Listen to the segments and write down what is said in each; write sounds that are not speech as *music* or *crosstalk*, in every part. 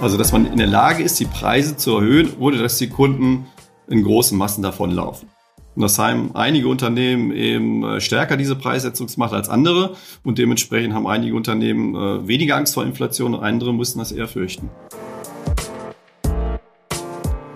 Also, dass man in der Lage ist, die Preise zu erhöhen, ohne dass die Kunden in großen Massen davonlaufen. Und das haben einige Unternehmen eben äh, stärker diese Preissetzungsmacht als andere und dementsprechend haben einige Unternehmen äh, weniger Angst vor Inflation und andere müssen das eher fürchten.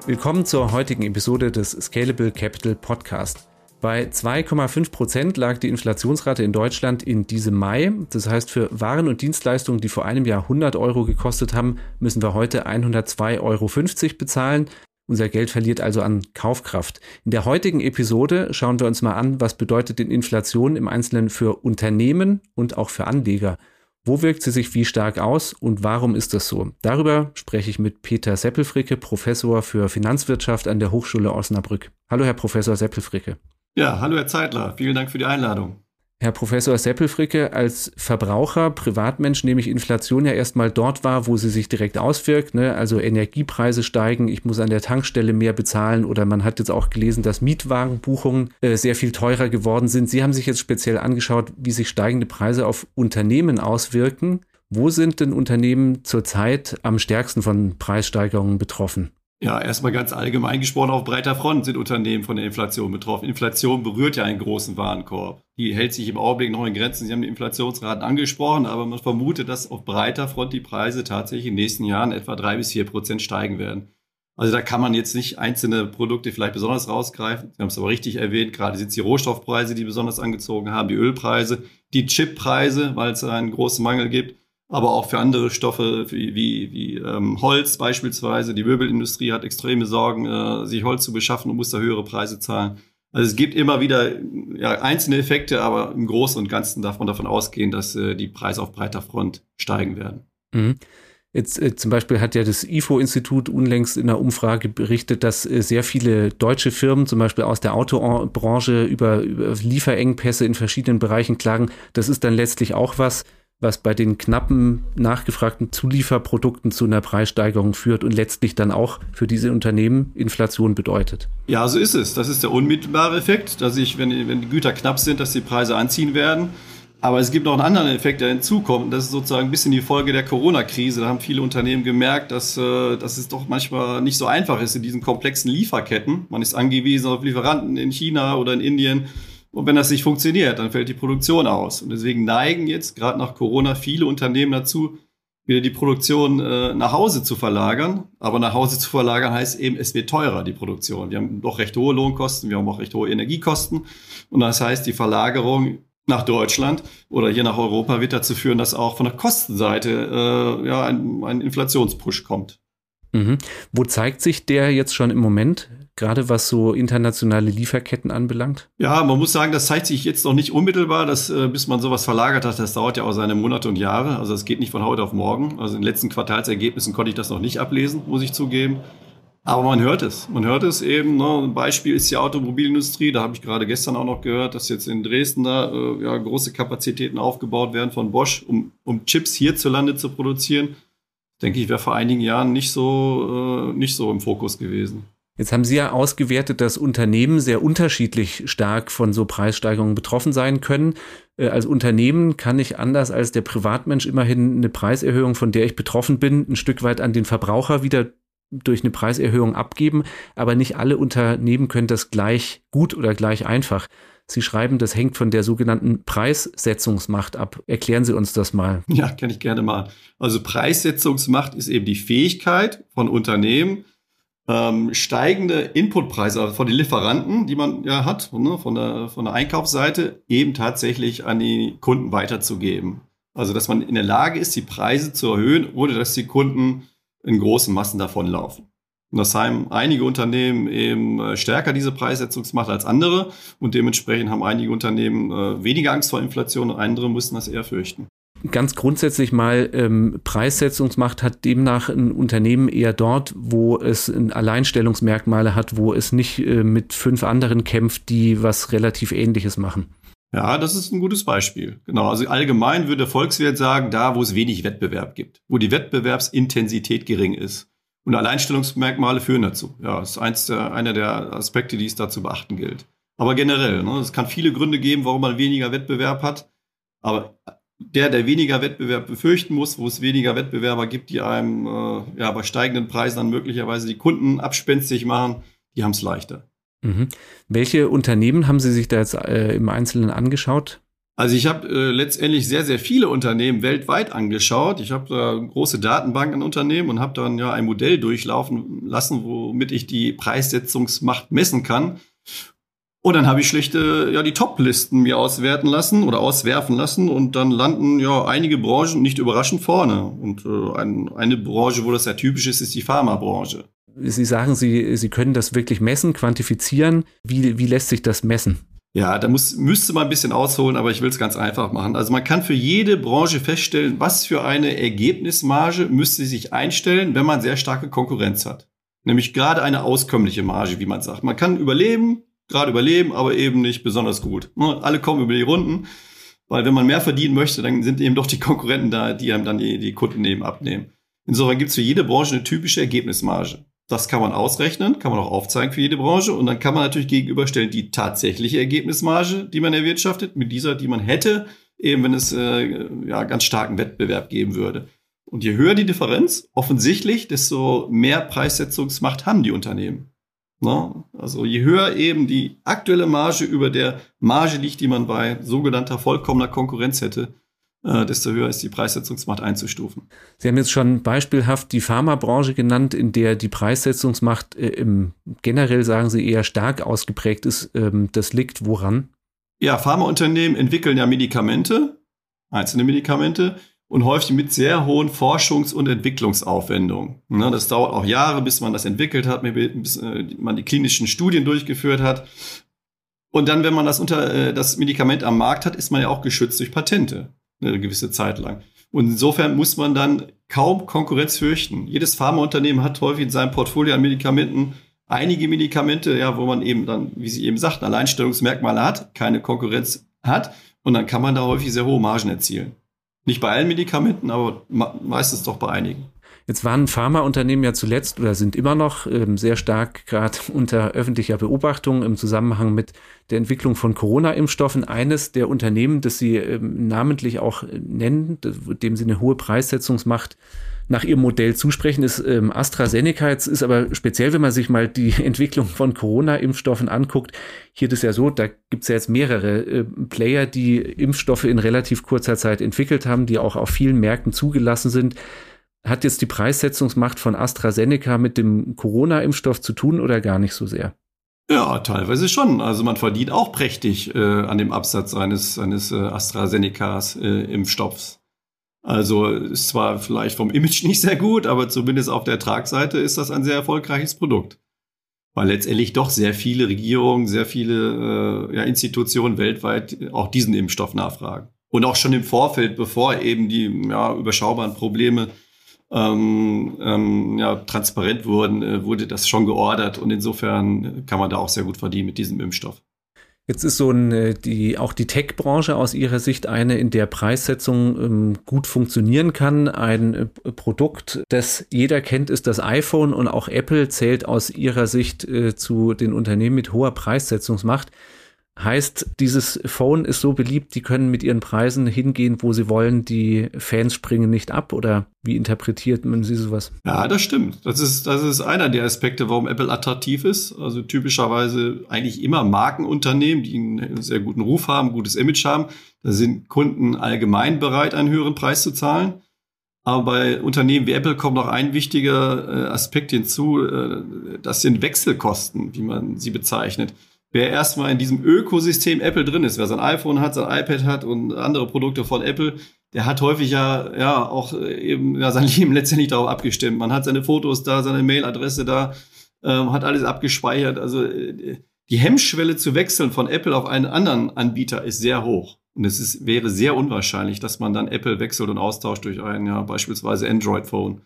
Willkommen zur heutigen Episode des Scalable Capital Podcast. Bei 2,5 Prozent lag die Inflationsrate in Deutschland in diesem Mai. Das heißt, für Waren und Dienstleistungen, die vor einem Jahr 100 Euro gekostet haben, müssen wir heute 102,50 Euro bezahlen. Unser Geld verliert also an Kaufkraft. In der heutigen Episode schauen wir uns mal an, was bedeutet denn Inflation im Einzelnen für Unternehmen und auch für Anleger. Wo wirkt sie sich wie stark aus und warum ist das so? Darüber spreche ich mit Peter Seppelfricke, Professor für Finanzwirtschaft an der Hochschule Osnabrück. Hallo, Herr Professor Seppelfricke. Ja, hallo Herr Zeitler, vielen Dank für die Einladung. Herr Professor Seppelfricke, als Verbraucher, Privatmensch nehme ich Inflation ja erstmal dort wahr, wo sie sich direkt auswirkt. Ne? Also Energiepreise steigen, ich muss an der Tankstelle mehr bezahlen oder man hat jetzt auch gelesen, dass Mietwagenbuchungen äh, sehr viel teurer geworden sind. Sie haben sich jetzt speziell angeschaut, wie sich steigende Preise auf Unternehmen auswirken. Wo sind denn Unternehmen zurzeit am stärksten von Preissteigerungen betroffen? Ja, erstmal ganz allgemein gesprochen, auf breiter Front sind Unternehmen von der Inflation betroffen. Inflation berührt ja einen großen Warenkorb. Die hält sich im Augenblick noch in Grenzen. Sie haben die Inflationsraten angesprochen, aber man vermutet, dass auf breiter Front die Preise tatsächlich in den nächsten Jahren etwa drei bis vier Prozent steigen werden. Also da kann man jetzt nicht einzelne Produkte vielleicht besonders rausgreifen. Sie haben es aber richtig erwähnt, gerade sind es die Rohstoffpreise, die besonders angezogen haben, die Ölpreise, die Chippreise, weil es einen großen Mangel gibt aber auch für andere Stoffe wie, wie, wie ähm, Holz beispielsweise. Die Möbelindustrie hat extreme Sorgen, äh, sich Holz zu beschaffen und muss da höhere Preise zahlen. Also es gibt immer wieder ja, einzelne Effekte, aber im Großen und Ganzen darf man davon ausgehen, dass äh, die Preise auf breiter Front steigen werden. Mhm. Jetzt äh, zum Beispiel hat ja das IFO-Institut unlängst in einer Umfrage berichtet, dass äh, sehr viele deutsche Firmen, zum Beispiel aus der Autobranche, über, über Lieferengpässe in verschiedenen Bereichen klagen. Das ist dann letztlich auch was, was bei den knappen nachgefragten Zulieferprodukten zu einer Preissteigerung führt und letztlich dann auch für diese Unternehmen Inflation bedeutet. Ja, so ist es. Das ist der unmittelbare Effekt, dass ich, wenn, wenn die Güter knapp sind, dass die Preise anziehen werden. Aber es gibt noch einen anderen Effekt, der hinzukommt. Das ist sozusagen ein bisschen die Folge der Corona-Krise. Da haben viele Unternehmen gemerkt, dass, äh, dass es doch manchmal nicht so einfach ist in diesen komplexen Lieferketten. Man ist angewiesen auf Lieferanten in China oder in Indien und wenn das nicht funktioniert, dann fällt die Produktion aus. Und deswegen neigen jetzt gerade nach Corona viele Unternehmen dazu, wieder die Produktion äh, nach Hause zu verlagern. Aber nach Hause zu verlagern heißt eben, es wird teurer, die Produktion. Wir haben doch recht hohe Lohnkosten, wir haben auch recht hohe Energiekosten. Und das heißt, die Verlagerung nach Deutschland oder hier nach Europa wird dazu führen, dass auch von der Kostenseite äh, ja, ein, ein Inflationspush kommt. Mhm. Wo zeigt sich der jetzt schon im Moment? Gerade was so internationale Lieferketten anbelangt? Ja, man muss sagen, das zeigt sich jetzt noch nicht unmittelbar, dass, äh, bis man sowas verlagert hat. Das dauert ja auch seine Monate und Jahre. Also es geht nicht von heute auf morgen. Also in den letzten Quartalsergebnissen konnte ich das noch nicht ablesen, muss ich zugeben. Aber man hört es. Man hört es eben. Ne? Ein Beispiel ist die Automobilindustrie. Da habe ich gerade gestern auch noch gehört, dass jetzt in Dresden da äh, ja, große Kapazitäten aufgebaut werden von Bosch, um, um Chips hierzulande zu produzieren. Denke ich, wäre vor einigen Jahren nicht so, äh, nicht so im Fokus gewesen. Jetzt haben Sie ja ausgewertet, dass Unternehmen sehr unterschiedlich stark von so Preissteigerungen betroffen sein können. Äh, als Unternehmen kann ich anders als der Privatmensch immerhin eine Preiserhöhung, von der ich betroffen bin, ein Stück weit an den Verbraucher wieder durch eine Preiserhöhung abgeben. Aber nicht alle Unternehmen können das gleich gut oder gleich einfach. Sie schreiben, das hängt von der sogenannten Preissetzungsmacht ab. Erklären Sie uns das mal. Ja, kann ich gerne mal. Also Preissetzungsmacht ist eben die Fähigkeit von Unternehmen, ähm, steigende Inputpreise also von den Lieferanten, die man ja hat, ne, von, der, von der Einkaufsseite, eben tatsächlich an die Kunden weiterzugeben. Also, dass man in der Lage ist, die Preise zu erhöhen, ohne dass die Kunden in großen Massen davonlaufen. Und das haben einige Unternehmen eben äh, stärker diese Preissetzungsmacht als andere und dementsprechend haben einige Unternehmen äh, weniger Angst vor Inflation und andere müssen das eher fürchten ganz grundsätzlich mal ähm, Preissetzungsmacht hat demnach ein Unternehmen eher dort, wo es ein Alleinstellungsmerkmale hat, wo es nicht äh, mit fünf anderen kämpft, die was relativ Ähnliches machen. Ja, das ist ein gutes Beispiel. Genau. Also allgemein würde der sagen, da, wo es wenig Wettbewerb gibt, wo die Wettbewerbsintensität gering ist. Und Alleinstellungsmerkmale führen dazu. Ja, das ist eins der, einer der Aspekte, die es da zu beachten gilt. Aber generell, ne, es kann viele Gründe geben, warum man weniger Wettbewerb hat. Aber der, der weniger Wettbewerb befürchten muss, wo es weniger Wettbewerber gibt, die einem äh, ja, bei steigenden Preisen dann möglicherweise die Kunden abspenstig machen, die haben es leichter. Mhm. Welche Unternehmen haben Sie sich da jetzt äh, im Einzelnen angeschaut? Also ich habe äh, letztendlich sehr, sehr viele Unternehmen weltweit angeschaut. Ich habe da große Datenbanken an Unternehmen und habe dann ja ein Modell durchlaufen lassen, womit ich die Preissetzungsmacht messen kann. Und dann habe ich schlichte ja die Top-Listen mir auswerten lassen oder auswerfen lassen und dann landen ja einige Branchen nicht überraschend vorne. Und äh, ein, eine Branche, wo das ja typisch ist, ist die Pharmabranche. Sie sagen, Sie, Sie können das wirklich messen, quantifizieren. Wie, wie lässt sich das messen? Ja, da muss, müsste man ein bisschen ausholen, aber ich will es ganz einfach machen. Also man kann für jede Branche feststellen, was für eine Ergebnismarge müsste sich einstellen, wenn man sehr starke Konkurrenz hat. Nämlich gerade eine auskömmliche Marge, wie man sagt. Man kann überleben, gerade überleben, aber eben nicht besonders gut. Ne, alle kommen über die Runden, weil wenn man mehr verdienen möchte, dann sind eben doch die Konkurrenten da, die einem dann die, die Kunden eben abnehmen. Insofern gibt es für jede Branche eine typische Ergebnismarge. Das kann man ausrechnen, kann man auch aufzeigen für jede Branche und dann kann man natürlich gegenüberstellen die tatsächliche Ergebnismarge, die man erwirtschaftet, mit dieser, die man hätte, eben wenn es äh, ja ganz starken Wettbewerb geben würde. Und je höher die Differenz, offensichtlich, desto mehr Preissetzungsmacht haben die Unternehmen. Ne? Also je höher eben die aktuelle Marge über der Marge liegt, die man bei sogenannter vollkommener Konkurrenz hätte, äh, desto höher ist die Preissetzungsmacht einzustufen. Sie haben jetzt schon beispielhaft die Pharmabranche genannt, in der die Preissetzungsmacht äh, im, generell, sagen Sie, eher stark ausgeprägt ist. Ähm, das liegt woran? Ja, Pharmaunternehmen entwickeln ja Medikamente, einzelne Medikamente, und häufig mit sehr hohen Forschungs- und Entwicklungsaufwendungen. Ne, das dauert auch Jahre, bis man das entwickelt hat, bis äh, man die klinischen Studien durchgeführt hat. Und dann, wenn man das unter äh, das Medikament am Markt hat, ist man ja auch geschützt durch Patente eine gewisse Zeit lang. Und insofern muss man dann kaum Konkurrenz fürchten. Jedes Pharmaunternehmen hat häufig in seinem Portfolio an Medikamenten einige Medikamente, ja, wo man eben dann, wie Sie eben sagten, Alleinstellungsmerkmale hat, keine Konkurrenz hat. Und dann kann man da häufig sehr hohe Margen erzielen. Nicht bei allen Medikamenten, aber meistens doch bei einigen. Jetzt waren Pharmaunternehmen ja zuletzt oder sind immer noch ähm, sehr stark gerade *laughs* unter öffentlicher Beobachtung im Zusammenhang mit der Entwicklung von Corona-Impfstoffen. Eines der Unternehmen, das Sie ähm, namentlich auch äh, nennen, dem Sie eine hohe Preissetzungsmacht nach ihrem Modell zusprechen, ist ähm, AstraZeneca. Jetzt ist aber speziell, wenn man sich mal die *laughs* Entwicklung von Corona-Impfstoffen anguckt, hier ist ja so, da gibt es ja jetzt mehrere äh, Player, die Impfstoffe in relativ kurzer Zeit entwickelt haben, die auch auf vielen Märkten zugelassen sind. Hat jetzt die Preissetzungsmacht von AstraZeneca mit dem Corona-Impfstoff zu tun oder gar nicht so sehr? Ja, teilweise schon. Also man verdient auch prächtig äh, an dem Absatz eines, eines äh, AstraZeneca-Impfstoffs. Also ist zwar vielleicht vom Image *laughs* nicht sehr gut, aber zumindest auf der Tragseite ist das ein sehr erfolgreiches Produkt. Weil letztendlich doch sehr viele Regierungen, sehr viele äh, ja, Institutionen weltweit auch diesen Impfstoff nachfragen. Und auch schon im Vorfeld, bevor eben die ja, überschaubaren Probleme ähm, ähm, ja, transparent wurden, äh, wurde das schon geordert. Und insofern kann man da auch sehr gut verdienen mit diesem Impfstoff. Jetzt ist so ein, die, auch die Tech-Branche aus Ihrer Sicht eine, in der Preissetzung ähm, gut funktionieren kann. Ein äh, Produkt, das jeder kennt, ist das iPhone und auch Apple zählt aus Ihrer Sicht äh, zu den Unternehmen mit hoher Preissetzungsmacht. Heißt, dieses Phone ist so beliebt, die können mit ihren Preisen hingehen, wo sie wollen, die Fans springen nicht ab oder wie interpretiert man sie sowas? Ja, das stimmt. Das ist, das ist einer der Aspekte, warum Apple attraktiv ist. Also typischerweise eigentlich immer Markenunternehmen, die einen sehr guten Ruf haben, gutes Image haben. Da sind Kunden allgemein bereit, einen höheren Preis zu zahlen. Aber bei Unternehmen wie Apple kommt noch ein wichtiger äh, Aspekt hinzu, äh, das sind Wechselkosten, wie man sie bezeichnet wer erstmal in diesem Ökosystem Apple drin ist, wer sein iPhone hat, sein iPad hat und andere Produkte von Apple, der hat häufig ja, ja auch äh, eben ja, sein *laughs* Leben letztendlich darauf abgestimmt. Man hat seine Fotos da, seine Mailadresse da, ähm, hat alles abgespeichert. Also äh, die Hemmschwelle zu wechseln von Apple auf einen anderen Anbieter ist sehr hoch. Und es ist, wäre sehr unwahrscheinlich, dass man dann Apple wechselt und austauscht durch ein ja beispielsweise Android-Phone.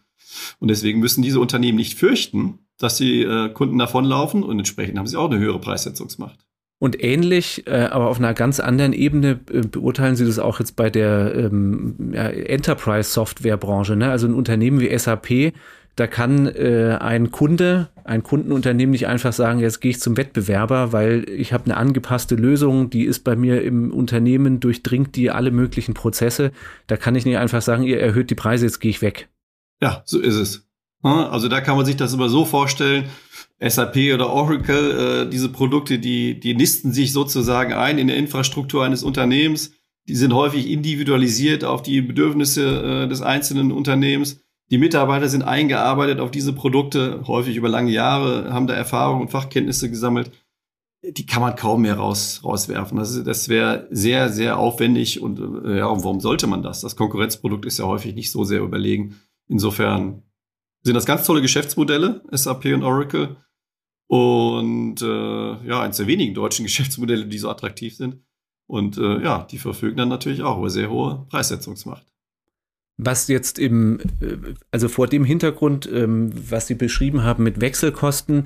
Und deswegen müssen diese Unternehmen nicht fürchten, dass die äh, Kunden davonlaufen und entsprechend haben sie auch eine höhere Preissetzungsmacht. Und ähnlich, äh, aber auf einer ganz anderen Ebene äh, beurteilen Sie das auch jetzt bei der ähm, ja, Enterprise-Software-Branche. Ne? Also ein Unternehmen wie SAP, da kann äh, ein Kunde, ein Kundenunternehmen nicht einfach sagen, jetzt gehe ich zum Wettbewerber, weil ich habe eine angepasste Lösung, die ist bei mir im Unternehmen, durchdringt die alle möglichen Prozesse. Da kann ich nicht einfach sagen, ihr erhöht die Preise, jetzt gehe ich weg. Ja, so ist es. Also da kann man sich das immer so vorstellen, SAP oder Oracle, äh, diese Produkte, die, die nisten sich sozusagen ein in der Infrastruktur eines Unternehmens. Die sind häufig individualisiert auf die Bedürfnisse äh, des einzelnen Unternehmens. Die Mitarbeiter sind eingearbeitet auf diese Produkte, häufig über lange Jahre, haben da Erfahrung und Fachkenntnisse gesammelt. Die kann man kaum mehr raus, rauswerfen. Das, das wäre sehr, sehr aufwendig und äh, ja, warum sollte man das? Das Konkurrenzprodukt ist ja häufig nicht so sehr überlegen. Insofern sind das ganz tolle Geschäftsmodelle, SAP und Oracle. Und äh, ja, eines der wenigen deutschen *laughs* Geschäftsmodelle, die so attraktiv sind. Und äh, ja, die verfügen dann natürlich auch über sehr hohe Preissetzungsmacht. Was jetzt im, äh, also vor dem Hintergrund, ähm, was Sie beschrieben haben mit Wechselkosten,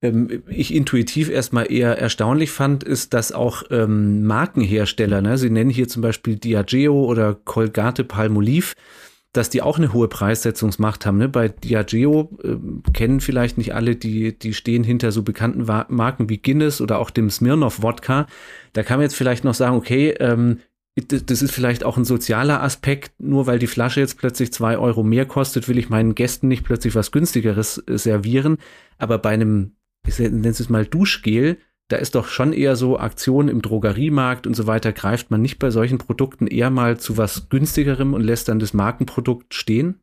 ähm, ich intuitiv erstmal eher erstaunlich fand, ist, dass auch ähm, Markenhersteller, ne, Sie nennen hier zum Beispiel Diageo oder Colgate Palmolive, dass die auch eine hohe Preissetzungsmacht haben. Ne? Bei Diageo äh, kennen vielleicht nicht alle, die, die stehen hinter so bekannten Marken wie Guinness oder auch dem Smirnoff Wodka. Da kann man jetzt vielleicht noch sagen, okay, ähm, das ist vielleicht auch ein sozialer Aspekt. Nur weil die Flasche jetzt plötzlich zwei Euro mehr kostet, will ich meinen Gästen nicht plötzlich was günstigeres äh, servieren. Aber bei einem, ich nenne es mal Duschgel, da ist doch schon eher so Aktionen im Drogeriemarkt und so weiter, greift man nicht bei solchen Produkten eher mal zu was günstigerem und lässt dann das Markenprodukt stehen?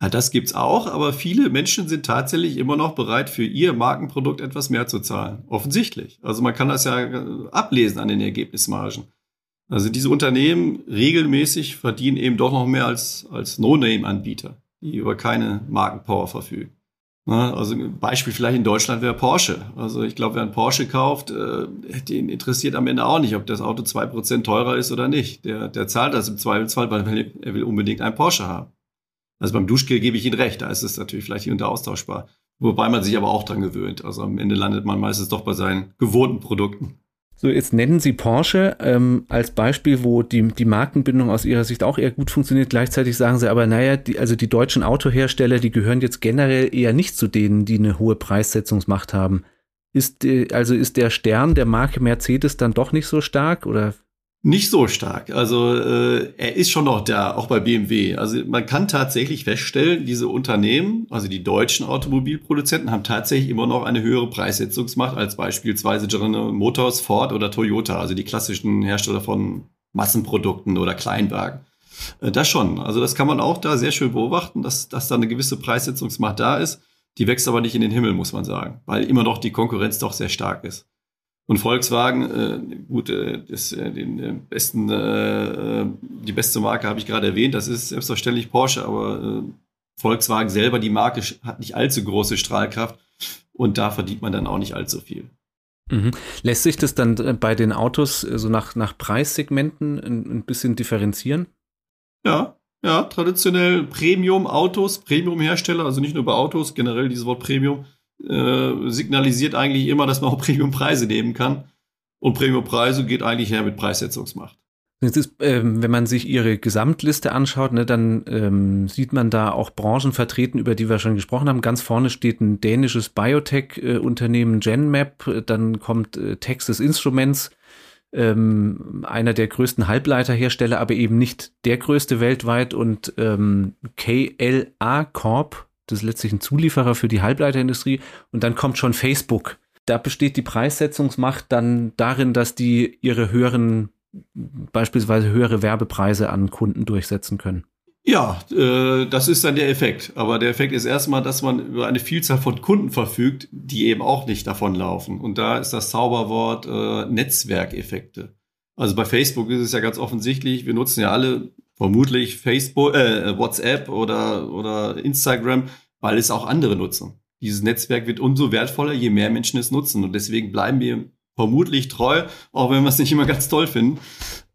Ja, das gibt's auch, aber viele Menschen sind tatsächlich immer noch bereit, für ihr Markenprodukt etwas mehr zu zahlen. Offensichtlich. Also man kann das ja äh, ablesen an den Ergebnismargen. Also diese Unternehmen regelmäßig verdienen eben doch noch mehr als, als No-Name-Anbieter, die über keine Markenpower verfügen. Ne? Also ein Beispiel vielleicht in Deutschland wäre Porsche. Also ich glaube, wer einen Porsche kauft, äh, den interessiert am Ende auch nicht, ob das Auto zwei Prozent teurer ist oder nicht. Der, der zahlt das im Zweifelsfall, weil er will unbedingt einen Porsche haben. Also beim Duschgel gebe ich Ihnen recht, da ist es natürlich vielleicht hier und austauschbar. Wobei man sich aber auch dran gewöhnt. Also am Ende landet man meistens doch bei seinen gewohnten Produkten. So, jetzt nennen Sie Porsche ähm, als Beispiel, wo die, die Markenbindung aus Ihrer Sicht auch eher gut funktioniert. Gleichzeitig sagen Sie aber, naja, die, also die deutschen Autohersteller, die gehören jetzt generell eher nicht zu denen, die eine hohe Preissetzungsmacht haben. Ist, äh, also ist der Stern der Marke Mercedes dann doch nicht so stark oder nicht so stark. Also äh, er ist schon noch da, auch bei BMW. Also man kann tatsächlich feststellen, diese Unternehmen, also die deutschen Automobilproduzenten, haben tatsächlich immer noch eine höhere Preissetzungsmacht als beispielsweise General Motors, Ford oder Toyota, also die klassischen Hersteller von Massenprodukten oder Kleinwagen. Äh, das schon. Also das kann man auch da sehr schön beobachten, dass, dass da eine gewisse Preissetzungsmacht da ist. Die wächst aber nicht in den Himmel, muss man sagen, weil immer noch die Konkurrenz doch sehr stark ist. Und Volkswagen, äh, gut, äh, das, äh, den äh, besten, äh, äh, die beste Marke habe ich gerade erwähnt, das ist selbstverständlich Porsche, aber äh, Volkswagen selber, die Marke hat nicht allzu große Strahlkraft und da verdient man dann auch nicht allzu viel. Mhm. Lässt sich das dann äh, bei den Autos so nach, nach Preissegmenten ein, ein bisschen differenzieren? Ja, ja, traditionell Premium-Autos, Premium-Hersteller, also nicht nur bei Autos, generell dieses Wort Premium, äh, signalisiert eigentlich immer, dass man auch *laughs* Premiumpreise nehmen kann. Und Premiumpreise geht eigentlich her mit Preissetzungsmacht. Ist, ähm, wenn man sich ihre Gesamtliste anschaut, ne, dann ähm, sieht man da auch Branchen vertreten, über die wir schon gesprochen haben. Ganz vorne steht ein dänisches Biotech-Unternehmen Genmap, dann kommt äh, Texas Instruments, ähm, einer der größten Halbleiterhersteller, aber eben nicht der größte weltweit und ähm, KLA Corp das ist letztlich ein Zulieferer für die Halbleiterindustrie. Und dann kommt schon Facebook. Da besteht die Preissetzungsmacht dann darin, dass die ihre höheren, beispielsweise höhere Werbepreise an Kunden durchsetzen können. Ja, äh, das ist dann der Effekt. Aber der Effekt ist erstmal, dass man über eine Vielzahl von Kunden verfügt, die eben auch nicht davonlaufen. Und da ist das Zauberwort äh, Netzwerkeffekte. Also bei Facebook ist es ja ganz offensichtlich, wir nutzen ja alle vermutlich Facebook, äh, WhatsApp oder, oder Instagram, weil es auch andere nutzen. Dieses Netzwerk wird umso wertvoller, je mehr Menschen es nutzen. Und deswegen bleiben wir vermutlich treu, auch wenn wir es nicht immer ganz toll finden.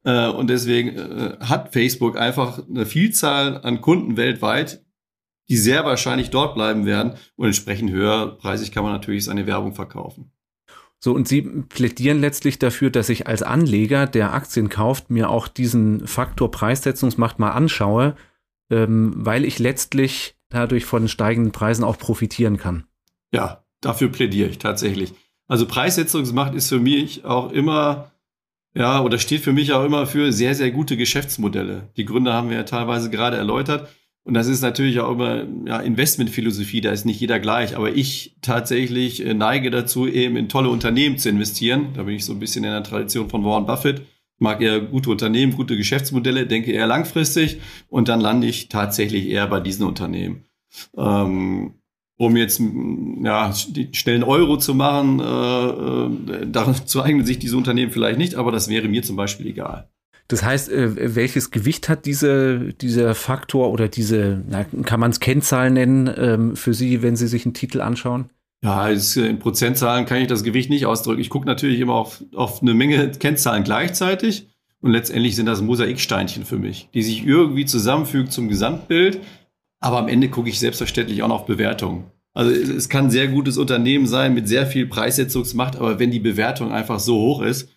Äh, und deswegen äh, hat Facebook einfach eine Vielzahl an Kunden weltweit, die sehr wahrscheinlich dort bleiben werden. Und entsprechend höherpreisig kann man natürlich seine Werbung verkaufen. So, und Sie plädieren letztlich dafür, dass ich als Anleger, der Aktien kauft, mir auch diesen Faktor Preissetzungsmacht mal anschaue, ähm, weil ich letztlich dadurch von steigenden Preisen auch profitieren kann. Ja, dafür plädiere ich tatsächlich. Also Preissetzungsmacht ist für mich auch immer, ja, oder steht für mich auch immer für sehr, sehr gute Geschäftsmodelle. Die Gründe haben wir ja teilweise gerade erläutert. Und das ist natürlich auch immer ja, Investmentphilosophie, da ist nicht jeder gleich. Aber ich tatsächlich äh, neige dazu, eben in tolle Unternehmen zu investieren. Da bin ich so ein bisschen in der Tradition von Warren Buffett. Ich mag eher gute Unternehmen, gute Geschäftsmodelle, denke eher langfristig und dann lande ich tatsächlich eher bei diesen Unternehmen. Ähm, um jetzt ja, die schnellen Euro zu machen, äh, äh, dazu *laughs* eignen sich diese Unternehmen vielleicht nicht, aber das wäre mir zum Beispiel egal. Das heißt, äh, welches Gewicht hat diese, dieser Faktor oder diese, na, kann man es Kennzahl nennen ähm, für Sie, wenn Sie sich einen Titel anschauen? Ja, ist, in Prozentzahlen kann ich das Gewicht nicht ausdrücken. Ich gucke natürlich immer auf, auf eine Menge Kennzahlen gleichzeitig und letztendlich sind das Mosaiksteinchen für mich, die sich irgendwie zusammenfügen zum Gesamtbild. Aber am Ende gucke ich selbstverständlich auch noch auf Bewertungen. Also es kann ein sehr gutes Unternehmen sein mit sehr viel Preissetzungsmacht, aber wenn die Bewertung einfach so hoch ist,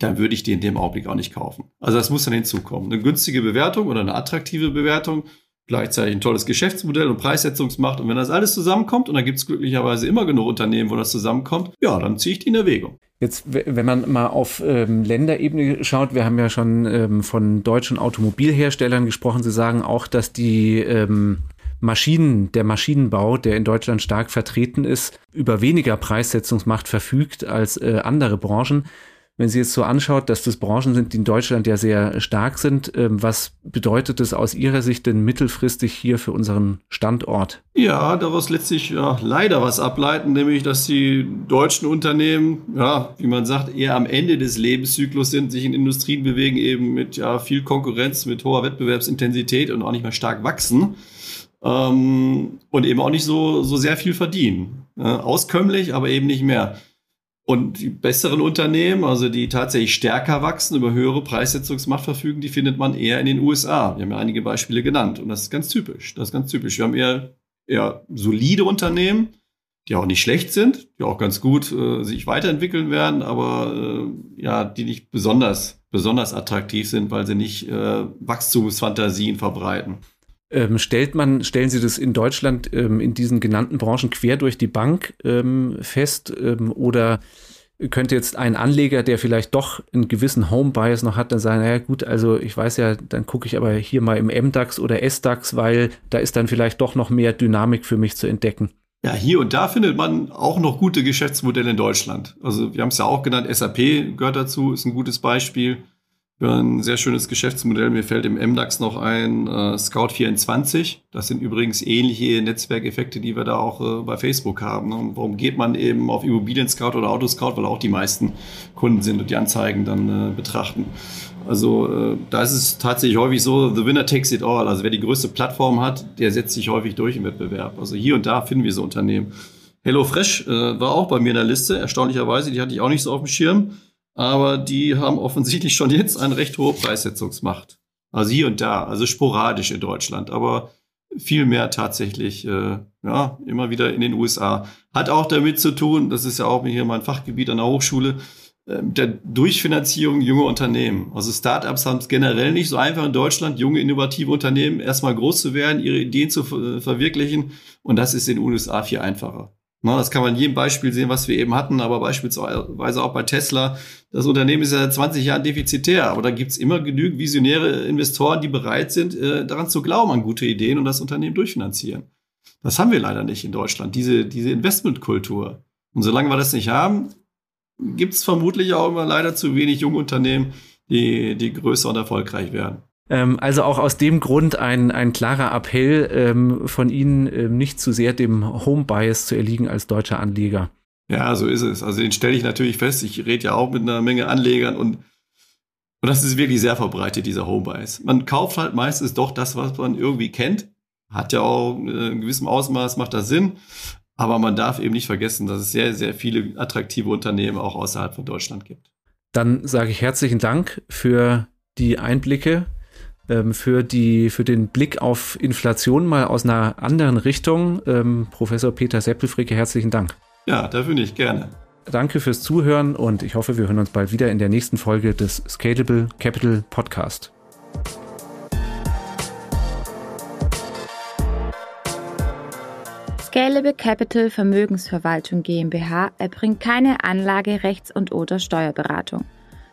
dann würde ich die in dem Augenblick auch nicht kaufen. Also das muss dann hinzukommen. Eine günstige Bewertung oder eine attraktive Bewertung, gleichzeitig ein tolles Geschäftsmodell und Preissetzungsmacht. Und wenn das alles zusammenkommt, und da gibt es glücklicherweise immer genug Unternehmen, wo das zusammenkommt, ja, dann ziehe ich die in Erwägung. Jetzt, wenn man mal auf ähm, Länderebene schaut, wir haben ja schon ähm, von deutschen Automobilherstellern gesprochen. Sie sagen auch, dass die ähm, Maschinen, der Maschinenbau, der in Deutschland stark vertreten ist, über weniger Preissetzungsmacht verfügt als äh, andere Branchen wenn Sie jetzt so anschaut, dass das Branchen sind, die in Deutschland ja sehr stark sind, ähm, was bedeutet das aus Ihrer Sicht denn mittelfristig hier für unseren Standort? Ja, daraus letztlich ja, leider was ableiten, nämlich dass die deutschen Unternehmen, ja, wie man sagt, eher am Ende des Lebenszyklus sind, sich in Industrien bewegen, eben mit ja, viel Konkurrenz, mit hoher Wettbewerbsintensität und auch nicht mehr stark wachsen. Ähm, und eben auch nicht so, so sehr viel verdienen. Äh, auskömmlich, aber eben nicht mehr. Und die besseren Unternehmen, also die tatsächlich stärker wachsen, über höhere Preissetzungsmacht verfügen, die findet man eher in den USA. Wir haben ja einige Beispiele genannt. Und das ist ganz typisch. Das ist ganz typisch. Wir haben eher, eher solide Unternehmen, die auch nicht schlecht sind, die auch ganz gut äh, sich weiterentwickeln werden, aber äh, ja, die nicht besonders, besonders attraktiv sind, weil sie nicht äh, Wachstumsfantasien verbreiten. Ähm, stellt man, stellen Sie das in Deutschland ähm, in diesen genannten Branchen quer durch die Bank ähm, fest ähm, oder könnte jetzt ein Anleger, der vielleicht doch einen gewissen Home-Bias noch hat, dann sagen, naja gut, also ich weiß ja, dann gucke ich aber hier mal im MDAX oder SDAX, weil da ist dann vielleicht doch noch mehr Dynamik für mich zu entdecken. Ja, hier und da findet man auch noch gute Geschäftsmodelle in Deutschland. Also wir haben es ja auch genannt, SAP gehört dazu, ist ein gutes Beispiel für ein sehr schönes Geschäftsmodell. Mir fällt im MDAX noch ein äh, Scout 24. Das sind übrigens ähnliche Netzwerkeffekte, die wir da auch äh, bei Facebook haben. Ne? Warum geht man eben auf Immobilien Scout oder Autoscout? Weil auch die meisten Kunden sind und die Anzeigen dann äh, betrachten. Also äh, da ist es tatsächlich häufig so, the winner takes it all. Also wer die größte Plattform hat, der setzt sich häufig durch im Wettbewerb. Also hier und da finden wir so Unternehmen. HelloFresh äh, war auch bei mir in der Liste, erstaunlicherweise, die hatte ich auch nicht so auf dem Schirm aber die haben offensichtlich schon jetzt eine recht hohe Preissetzungsmacht. Also hier und da, also sporadisch in Deutschland, aber viel mehr tatsächlich, äh, ja, immer wieder in den USA. Hat auch damit zu tun, das ist ja auch hier mein Fachgebiet an der Hochschule, äh, der Durchfinanzierung junger Unternehmen. Also Startups haben es generell nicht so einfach in Deutschland, junge, innovative Unternehmen erstmal groß zu werden, ihre Ideen zu verwirklichen. Und das ist in den USA viel einfacher. Na, das kann man in jedem Beispiel sehen, was wir eben hatten, aber beispielsweise auch bei Tesla. Das Unternehmen ist ja seit 20 Jahren defizitär, aber da gibt's immer genügend visionäre Investoren, die bereit sind, äh, daran zu glauben, an gute Ideen und das Unternehmen durchfinanzieren. Das haben wir leider nicht in Deutschland, diese, diese Investmentkultur. Und solange wir das nicht haben, gibt's vermutlich auch immer leider zu wenig junge Unternehmen, die, die größer und erfolgreich werden. Ähm, also auch aus dem Grund ein, ein klarer Appell ähm, von Ihnen, ähm, nicht zu sehr dem Home-Bias zu erliegen als deutscher Anleger. Ja, so ist es. Also den stelle ich natürlich fest. Ich rede ja auch mit einer Menge Anlegern und, und das ist wirklich sehr verbreitet, dieser Home-Bias. Man kauft halt meistens doch das, was man irgendwie kennt. Hat ja auch äh, in gewissem Ausmaß, macht das Sinn. Aber man darf eben nicht vergessen, dass es sehr, sehr viele attraktive Unternehmen auch außerhalb von Deutschland gibt. Dann sage ich herzlichen Dank für die Einblicke ähm, für, die, für den Blick auf Inflation mal aus einer anderen Richtung. Ähm, Professor Peter Seppelfricke, herzlichen Dank. Ja, dafür nicht, gerne. Danke fürs Zuhören und ich hoffe, wir hören uns bald wieder in der nächsten Folge des Scalable Capital Podcast. Scalable Capital Vermögensverwaltung GmbH erbringt keine Anlage-, Rechts- und oder Steuerberatung.